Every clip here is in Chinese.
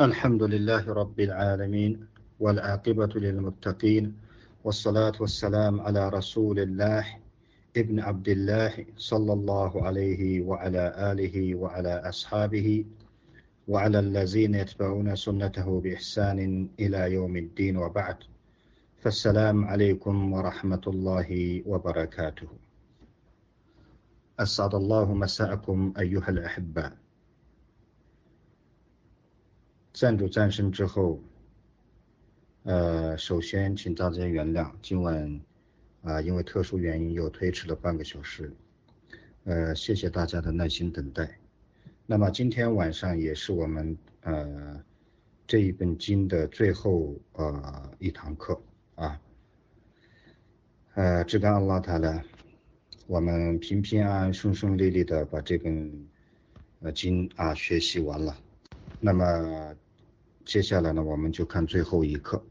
الحمد لله رب العالمين والعاقبة للمتقين والصلاة والسلام على رسول الله ابن عبد الله صلى الله عليه وعلى آله وعلى أصحابه وعلى الذين يتبعون سنته بإحسان إلى يوم الدين وبعد. فالسلام عليكم ورحمة الله وبركاته. أسعد الله مساءكم أيها الأحباء. 赞助战胜之后，呃，首先请大家原谅，今晚啊因为特殊原因又推迟了半个小时，呃，谢谢大家的耐心等待。那么今天晚上也是我们呃这一本经的最后呃一堂课啊，呃，只干阿拉塔呢，我们平平安安、顺顺利利的把这本呃经啊学习完了，那么。接下来呢，我们就看最后一课，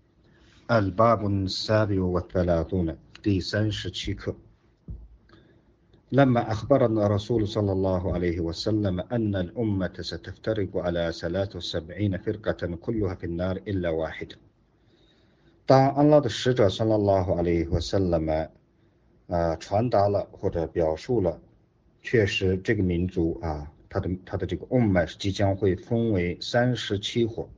الباب السابع والثلاثون 第三十七课。لما أخبرنا الرسول صلى الله عليه وسلم أن الأمة ستفترق على ثلاث وسبعين فرقة كلها في النار إلا واحدة 当安拉的使者 صلى الله عليه وسلم 啊传达了或者表述了，确实这个民族啊，他的他的这个 ummah 即将会分为三十七伙。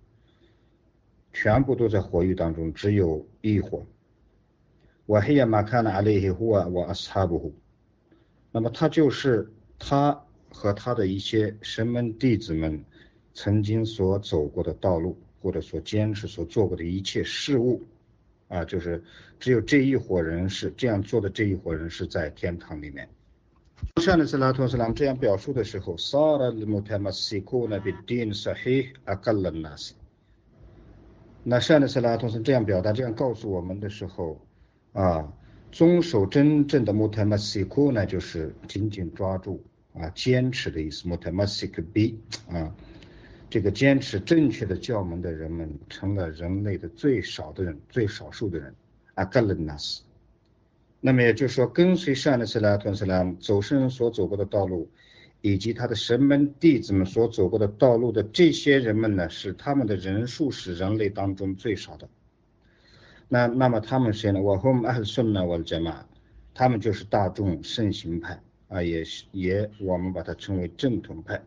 全部都在火域当中，只有一伙。我黑呀马看了阿里黑呼啊，我阿斯哈布呼。那么他就是他和他的一些神门弟子们曾经所走过的道路，或者所坚持所做过的一切事物啊，就是只有这一伙人是这样做的，这一伙人是在天堂里面。上的是拉托斯朗这样表述的时候，萨拉的穆泰马西库那比丁萨黑阿格勒纳斯。那善的斯拉同时这样表达、这样告诉我们的时候，啊，遵守真正的 mutamassiku 呢，就是紧紧抓住啊，坚持的意思。mutamassik b 啊，这个坚持正确的教门的人们，成了人类的最少的人、最少数的人。agalanas。那么也就是说，跟随善的斯拉同斯拉走圣所走过的道路。以及他的神门弟子们所走过的道路的这些人们呢，是他们的人数是人类当中最少的。那那么他们谁呢？我和我们阿顺呢？我的姐妹，他们就是大众圣行派啊，也是也我们把它称为正统派。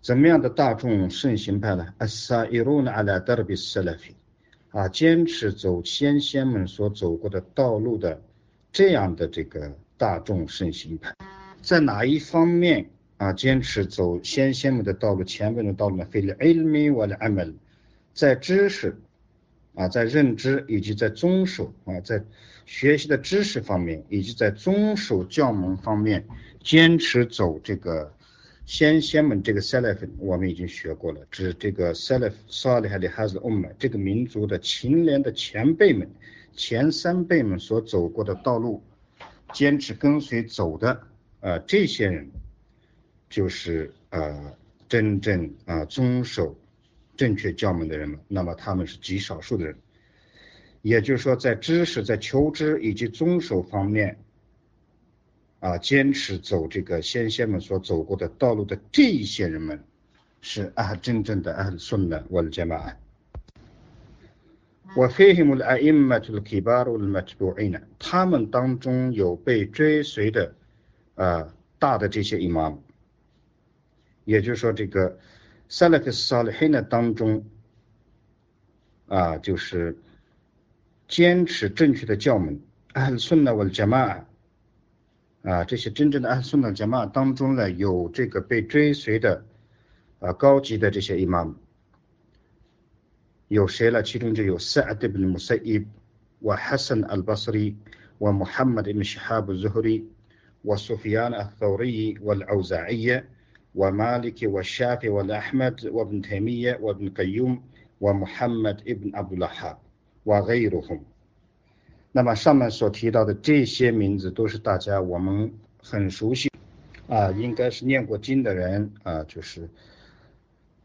怎么样的大众圣行派呢？阿萨伊鲁纳阿拉德尔比斯拉菲啊，坚持走先贤们所走过的道路的这样的这个大众圣行派。在哪一方面啊？坚持走先先们的道路、前辈的道路呢？非了 ilmi 我的 amal，在知识啊，在认知以及在遵守啊，在学习的知识方面，以及在遵守教门方面，坚持走这个先先们这个 salaf，我们已经学过了，指这个 salaf salih 的 has umma 这个民族的勤廉的前辈们、前三辈们所走过的道路，坚持跟随走的。呃，这些人就是呃真正啊遵守正确教门的人们，那么他们是极少数的人，也就是说，在知识、在求知以及遵守方面啊，坚持走这个先贤们所走过的道路的这一些人们，是啊真正的啊顺的我的姐妹。我非他们的 i m m a t u l kibar wal matbu'ina，他们当中有被追随的。啊，大的这些 imam，也就是说，这个 salaf salihin 当中，啊，就是坚持正确的教门，ahl s u n n a w j a m a 啊，这些真正的 ahl s u n n a j a m a 当中呢，有这个被追随的啊高级的这些 imam，有谁呢？其中就有 Sa'd ibn Musayyib，和 Hassan al-Basri，和 Muhammad ibn Shihab al-Zuhri。وسفيان الثوري والأوزاعية ومالك والشافعي والأحمد وابن تيمية وابن قيوم ومحمد ابن عبد الوهاب وغيرهم 那么上面所提到的这些名字都是大家我们很熟悉啊，应该是念过经的人啊，就是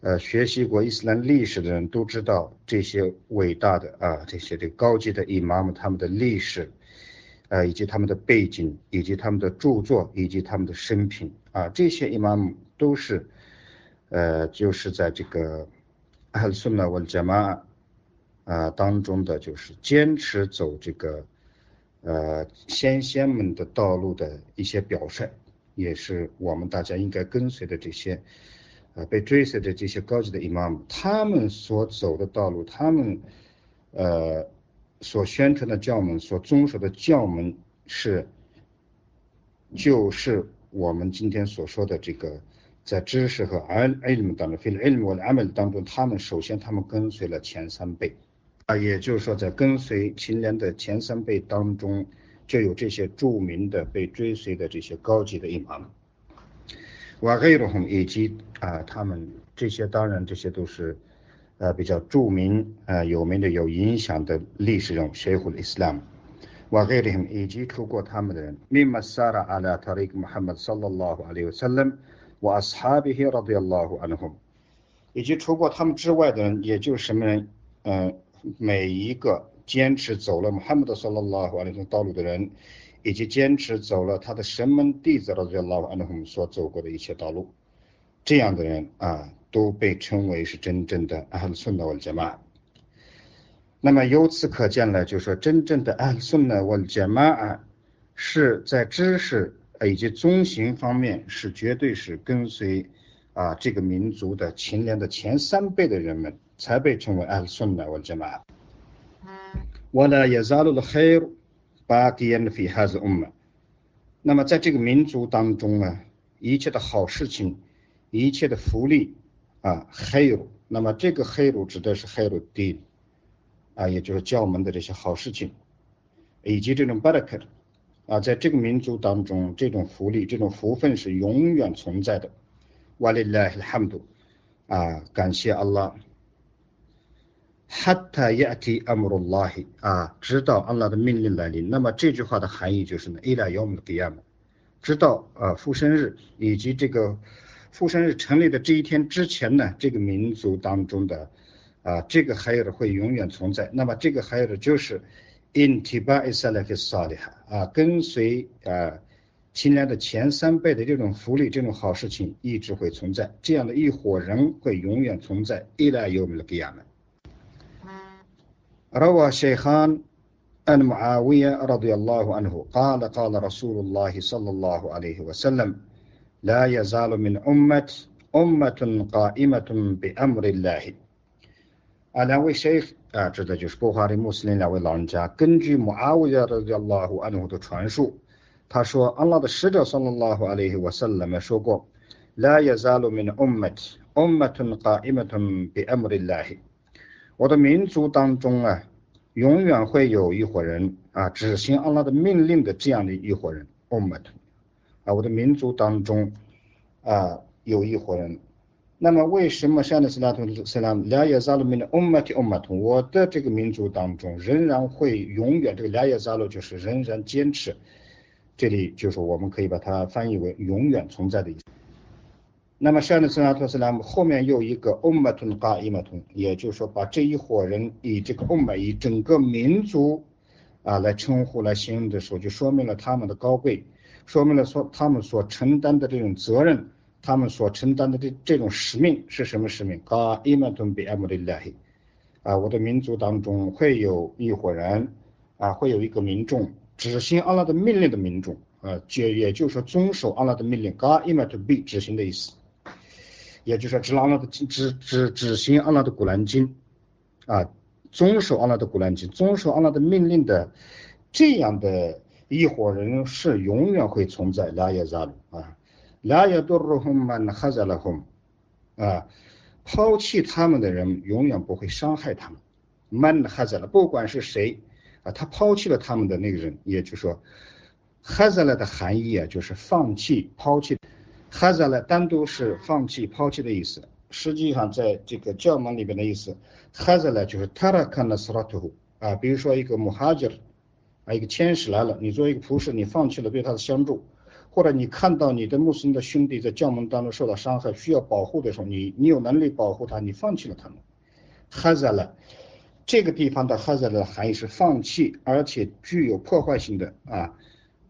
呃学习过伊斯兰历史的人都知道这些伟大的啊这些的高级的伊玛目他们的历史。 呃，以及他们的背景，以及他们的著作，以及他们的生平。啊，这些伊玛目都是，呃，就是在这个阿尔苏纳文加玛啊当中的就是坚持走这个呃先贤们的道路的一些表率，也是我们大家应该跟随的这些呃被追随的这些高级的 imam，他们所走的道路，他们呃所宣传的教门，所遵守的教门是就是我们今天所说的这个。在知识和 l m 当中，fil ilm wal amal 当中，他们首先他们跟随了前三辈，啊，也就是说在跟随秦莲的前三辈当中，就有这些著名的被追随的这些高级的 imam，瓦盖鲁以及啊他们这些当然这些都是呃比较著名呃有名的有影响的历史人物，学会了 Islam，瓦盖鲁洪以及出过他们的人，mimma sara ala tariq Muhammad sallallahu alaihi wasallam。我阿斯哈比希拉迪亚拉胡安拉姆，以及除过他们之外的人，也就是什么人？嗯，每一个坚持走了穆罕默德萨拉拉胡安拉道路的人，以及坚持走了他的神门弟子拉迪亚拉胡安拉姆所走过的一切道路，这样的人啊，都被称为是真正的阿鲁孙纳瓦杰玛。那么由此可见呢，就说真正的阿鲁孙纳瓦杰玛啊，是在知识。以及宗行方面是绝对是跟随啊这个民族的秦联的前三辈的人们才被称为阿孙的我这么。我呢也扎入了黑巴蒂恩的费哈子 umma。那么在这个民族当中呢，一切的好事情，一切的福利啊黑鲁，那么这个黑鲁指的是黑鲁地啊，也就是教门的这些好事情，以及这种巴拉克。啊，在这个民族当中，这种福利、这种福分是永远存在的。瓦利拉哈哈姆杜，啊，感谢阿拉。哈塔亚提阿姆鲁拉希，啊，直到阿拉的命令来临。那么这句话的含义就是呢，伊拉要姆给亚姆，直到啊复生日以及这个复生日成立的这一天之前呢，这个民族当中的啊这个海尔会永远存在。那么这个海尔就是。in tiba isalaf salih 啊，跟随啊，亲来的前三辈的这种福利，这种好事情一直会存在，这样的一伙人会永远存在。伊拉有没了给俺们？روى شيخان أن معاوية رضي الله عنه قال قال رسول الله صلى الله عليه وسلم لا يزال من أمة أمة قائمة بأمر الله 啊，两位 sheikh 啊，指的就是波哈里穆斯林两位老人家。根据穆阿维亚的叫拉胡安努的传述，他说，安拉的使者萨拉拉胡阿里瓦萨拉们说过，La yazalu min ummat ummatun qa'imatun bi amrillahi。我的民族当中啊，永远会有一伙人啊，执行安拉的命令的这样的一伙人，ummat。 啊，我的民族当中啊，有一伙人。那么为什么像的斯拉图斯拉姆两叶扎鲁民的欧玛提欧玛图，我的这个民族当中仍然会永远这个两叶扎鲁就是仍然坚持，这里就是我们可以把它翻译为永远存在的意思。那么像的斯拉图斯拉姆后面又一个欧玛图嘎伊玛图，也就是说把这一伙人以这个欧玛以整个民族啊来称呼来形容的时候，就说明了他们的高贵，说明了说他们所承担的这种责任。他们所承担的这这种使命是什么使命？啊，伊曼顿比阿姆利拉希，啊，我的民族当中会有一伙人，啊，会有一个民众执行阿拉的命令的民众，啊，就也就是说遵守阿拉的命令，啊，伊曼顿比执行的意思，也就是说执阿拉的执执执行阿拉的古兰经，啊，遵守阿拉的古兰经，遵守阿拉的命令的这样的一伙人是永远会存在拉耶扎鲁啊。拉亚多鲁洪曼哈扎拉洪，啊，抛弃他们的人永远不会伤害他们。曼哈扎拉，不管是谁，啊，他抛弃了他们的那个人，也就是说，哈扎拉的含义啊，就是放弃、抛弃。哈扎拉单独是放弃、抛弃的意思，实际上在这个教门里边的意思，哈扎拉就是塔拉坎纳斯拉图，啊，比如说一个穆哈吉尔，啊，一个天使来了，你作为一个仆士，你放弃了对他的相助。或者你看到你的穆斯林的兄弟在教门当中受到伤害，需要保护的时候，你你有能力保护他，你放弃了他们。哈扎了，这个地方的哈扎的含义是放弃，而且具有破坏性的啊，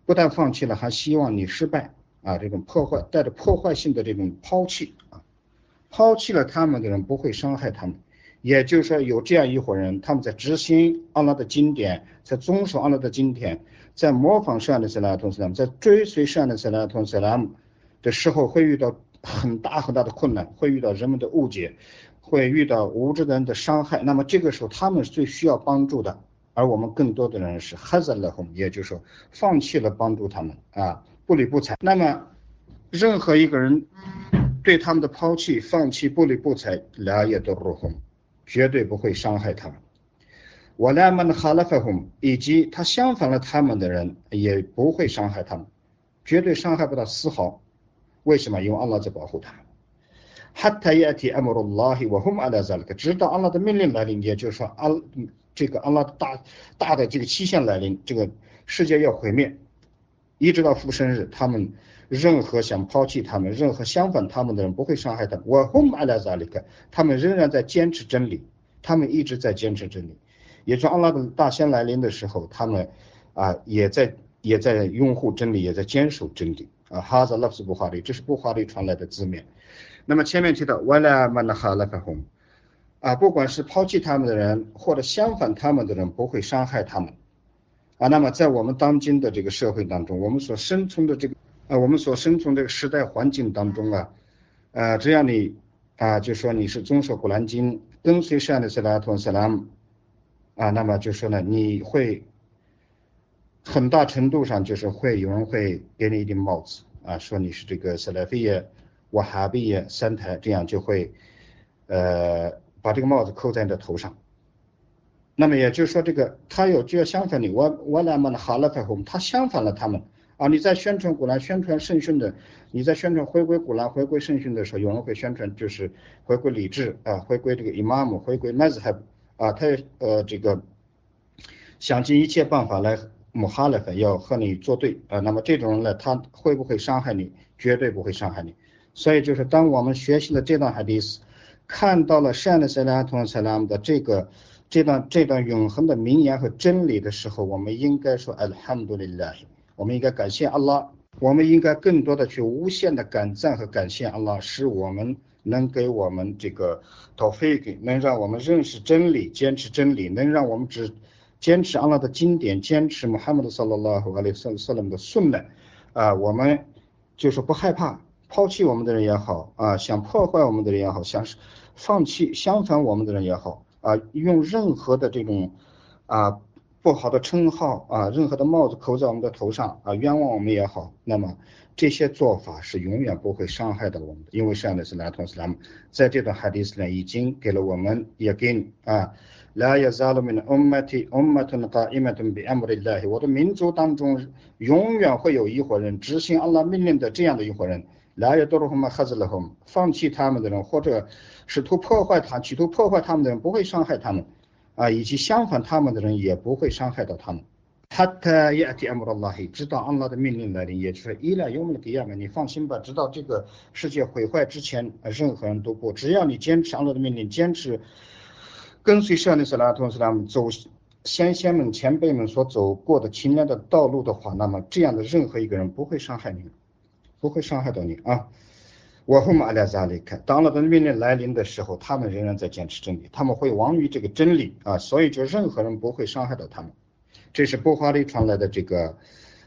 不但放弃了，还希望你失败啊，这种破坏带着破坏性的这种抛弃啊，抛弃了他们的人不会伤害他们，也就是说有这样一伙人，他们在执行阿拉的经典，在遵守阿拉的经典，在模仿圣的塞拉图斯拉姆，在追随圣的塞拉图斯拉姆的时候，会遇到很大很大的困难，会遇到人们的误解，会遇到无知的人的伤害。那么这个时候，他们是最需要帮助的，而我们更多的人是哈扎勒红，也就是说放弃了帮助他们啊，不理不睬。那么任何一个人。对他们的抛弃、放弃、不理不睬，两也都入红，绝对不会伤害他们。我那么的哈拉法红，以及他相反了他们的人，也不会伤害他们，绝对伤害不到丝毫。为什么？因为安拉在保护他们。哈塔耶提阿姆鲁拉希，我后阿拉扎了个，直到安拉的命令来临，也就是说安这个安拉大大的这个期限来临，这个世界要毁灭，一直到复生日，他们。任何想抛弃他们、任何相反他们的人不会伤害他们。我 hum 阿拉扎里克，他们仍然在坚持真理，他们一直在坚持真理。也就阿拉的大仙来临的时候，他们啊也在也在拥护真理，也在坚守真理。啊，哈扎拉斯布哈里，这是布哈里传来的字面。那么前面提到瓦拉曼的哈拉法红，啊，不管是抛弃他们的人，或者相反他们的人，不会伤害他们。啊，那么在我们当今的这个社会当中，我们所生存的这个。啊，我们所生存这个时代环境当中啊，呃，只要你啊，就说你是遵守古兰经，跟随善的斯拉图斯拉姆啊，那么就说呢，你会很大程度上就是会有人会给你一顶帽子啊，说你是这个斯拉菲耶、瓦哈比耶三台，这样就会呃把这个帽子扣在你的头上。那么也就是说，这个他有就要相反你，我我来嘛哈拉法红，他相反了他们。啊，你在宣传古兰、宣传圣训的，你在宣传回归古兰、回归圣训的时候，有人会宣传就是回归理智啊，回归这个伊玛目，回归麦子海啊，他呃这个想尽一切办法来穆哈勒粉，要和你作对啊。那么这种人呢，他会不会伤害你？绝对不会伤害你。所以就是当我们学习了这段哈迪斯，看到了善的塞拉同塞拉姆的这个这段这段永恒的名言和真理的时候，我们应该说阿拉哈姆杜里拉。我们应该感谢阿拉，我们应该更多的去无限的感赞和感谢阿拉，使我们能给我们这个讨费给，能让我们认识真理，坚持真理，能让我们只坚持阿拉的经典，坚持穆罕默德·萨拉拉和阿里萨萨拉姆的顺呢，啊，我们就是不害怕抛弃我们的人也好，啊，想破坏我们的人也好，想放弃相反我们的人也好，啊，用任何的这种啊。不好的称号啊，任何的帽子扣在我们的头上啊，冤枉我们也好，那么这些做法是永远不会伤害到我们的，因为上的是拉同斯拉姆，在这段哈迪斯呢，已经给了我们也给你啊，拉亚扎鲁米的 ummati ummatun qa'imatun bi amrillah，我的民族当中永远会有一伙人执行阿拉命令的这样的一伙人，拉亚多鲁哈马哈兹勒哈，放弃他们的人，或者试图破坏他，企图破坏他们的人，不会伤害他们。啊，以及相反他们的人也不会伤害到他们。他他也提阿姆拉黑，直到安拉的命令来临，也就是伊拉尤姆的迪亚们，你放心吧，直到这个世界毁坏之前，任何人都不，只要你坚持安拉的命令，坚持跟随圣的斯拉图斯拉姆走先贤们前辈们所走过的清凉的道路的话，那么这样的任何一个人不会伤害你，不会伤害到你啊。我后马来扎里看，当了的命令来临的时候，他们仍然在坚持真理，他们会亡于这个真理啊，所以就任何人不会伤害到他们。这是布哈里传来的这个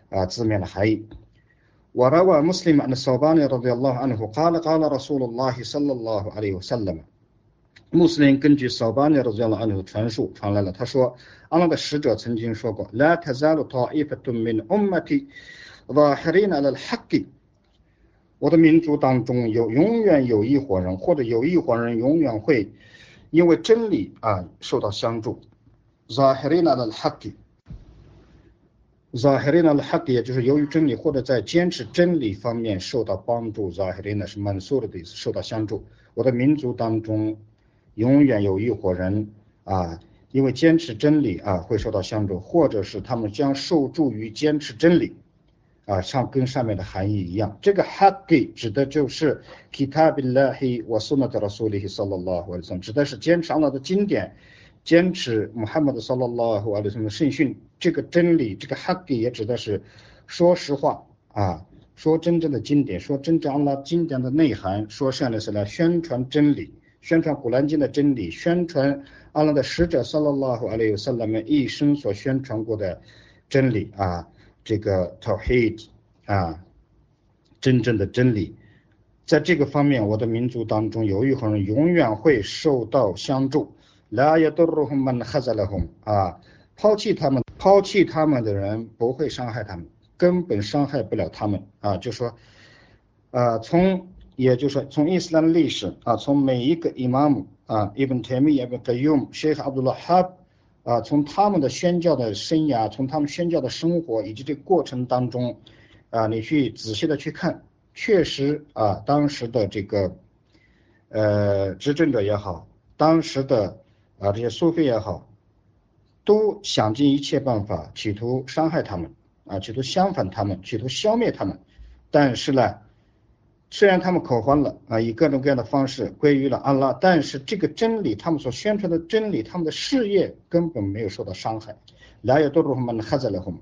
啊字面的含义。وروى مسلم أن الصوباني رضي الله عنه قال قال رسول الله صلى الله عليه وسلم 穆斯林根据扫巴尼的这样的案例传述传来了，他说，安拉的使者曾经说过，لا تزال طائفة من أمتي ظاهرين على الحق 我的民族当中有永远有一伙人，或者有一伙人永远会因为真理啊受到相助。Zahirina al-haqq，Zahirina al-haqq 也就是由于真理或者在坚持真理方面受到帮助。Zahirina 是满苏的意思，受到相助。我的民族当中永远有一伙人啊，因为坚持真理啊会受到相助，或者是他们将受助于坚持真理。啊，上跟上面的含义一样，这个 haqi 指的就是 kitabillahi wa sunnat rasulihi sallallahu alaihi wasallam，指的是坚持了的经典，坚持 Muhammad sallallahu alaihi wasallam 的圣训，这个真理，这个 haqi 也指的是说实话啊，说真正的经典，说真正了经典的内涵，说善的是来宣传真理，宣传古兰经的真理，宣传阿拉的使者萨拉拉和阿里萨拉们一生所宣传过的真理啊，这个 ta hid 啊，真正的真理，在这个方面，我的民族当中有一伙人永远会受到相助。拉耶多鲁们哈扎勒哼啊，抛弃他们，抛弃他们的人不会伤害他们，根本伤害不了他们啊，就说。啊，从也就是说，从伊斯兰历史啊，从每一个伊玛目啊，Ibn Taymiyyah、Ibn Qayyum、Sheikh Abdullah Hab 啊，从他们的宣教的生涯，从他们宣教的生活以及这过程当中啊，你去仔细的去看，确实啊，当时的这个呃执政者也好，当时的啊这些苏菲也好，都想尽一切办法，企图伤害他们啊，企图相反他们，企图消灭他们，但是呢。虽然他们口欢了啊，以各种各样的方式归于了安拉，但是这个真理，他们所宣传的真理，他们的事业根本没有受到伤害。来有多少们哈在了后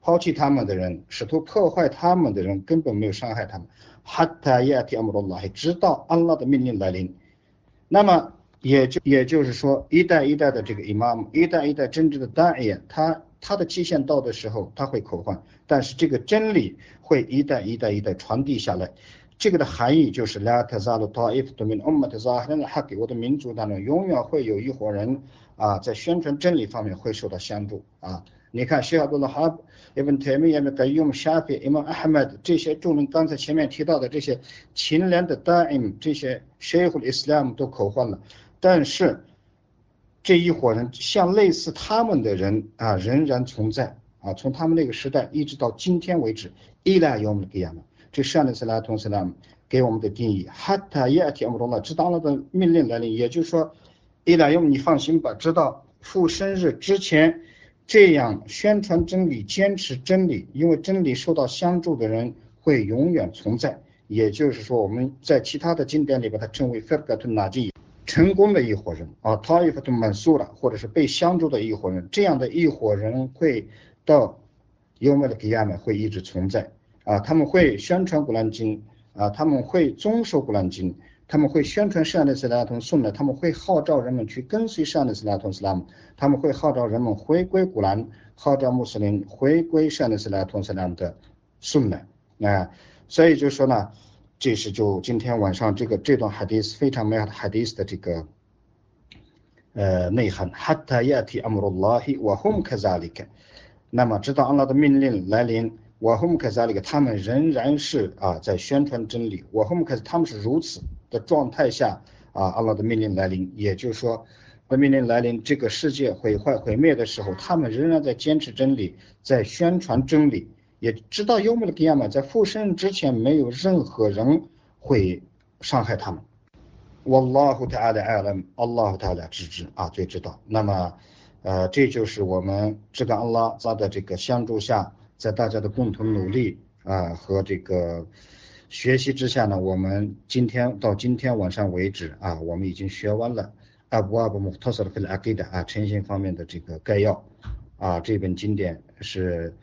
抛弃他们的人，试图破坏他们的人，根本没有伤害他们。哈塔亚提阿姆罗拉，直到安拉的命令来临。那么也就也就是说，一代一代的这个伊玛目，一代一代真正的大爷，他他的期限到的时候，他会口唤，但是这个真理会一代一代一代传递下来。这个的含义就是，拉特扎鲁塔伊多民乌马特扎哈哈给我的民族当中，永远会有一伙人啊，在宣传真理方面会受到相助啊。你看，希哈杜拉哈伊本泰米亚的盖用沙菲伊玛阿哈迈这些众人，刚才前面提到的这些勤廉的大恩，这些谢胡伊斯兰都口换了，但是这一伙人像类似他们的人啊，仍然存在。啊，从他们那个时代一直到今天为止，依赖有我们的给亚这上的是拉同斯拉给我们的定义，哈塔耶提姆罗拉，知道了的命令来临，也就是说，伊拉用你放心吧，知道父生日之前这样宣传真理、坚持真理，因为真理受到相助的人会永远存在。也就是说，我们在其他的经典里把它称为费格顿纳吉，成功的一伙人啊，塔伊夫顿曼苏拉，或者是被相助的一伙人，这样的一伙人会到优美的吉亚们会一直存在。啊，他们会宣传古兰经，啊，他们会遵守古兰经，他们会宣传善的斯拉通颂的，他们会号召人们去跟随善的斯拉通斯拉，他们会号召人们回归古兰，号召穆斯林回归善的斯拉通斯拉的颂的，啊，所以就说呢，这是就今天晚上这个这段 hadith 非常美好的 hadith 的这个呃内涵那么直到安拉的命令来临。我后们开始那个，他们仍然是啊在宣传真理。我后们开始，他们是如此的状态下啊，阿拉的命令来临，也就是说，的命令来临，这个世界毁坏毁灭的时候，他们仍然在坚持真理，在宣传真理，也知道幽默的给亚嘛，在复生之前，没有任何人会伤害他们。Wallahu ta'ala alam，Allah ta'ala 知之啊，最知道。那么，呃，这就是我们这个阿拉在的这个相助下。在大家的共同努力啊和这个学习之下呢，我们今天到今天晚上为止啊，我们已经学完了阿布阿布穆特萨的菲拉阿给的啊诚信方面的这个概要啊，这本经典是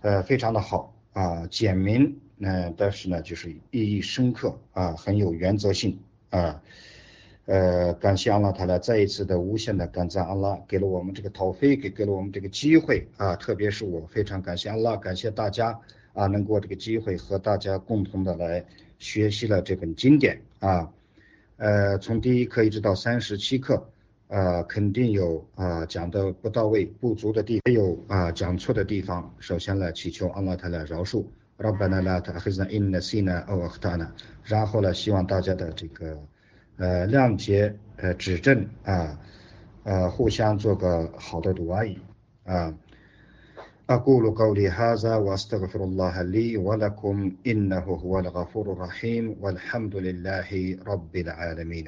呃非常的好啊，简明嗯，但是呢就是意义深刻啊，很有原则性啊。呃，感谢阿拉塔拉再一次的无限的感赞阿拉，给了我们这个讨飞，给给了我们这个机会啊，特别是我非常感谢阿拉，感谢大家啊，能够这个机会和大家共同的来学习了这本经典啊，呃，从第一课一直到三十七课，呃，肯定有啊讲的不到位、不足的地方，也有啊讲错的地方，首先来祈求阿拉塔拉饶恕，然后呢，希望大家的这个。呃，谅解，呃，指正啊，呃，互相做个好的读而已啊。أقول قولي هذا وأستغفر الله لي ولكم إنه هو الغفور الرحيم والحمد لله رب العالمين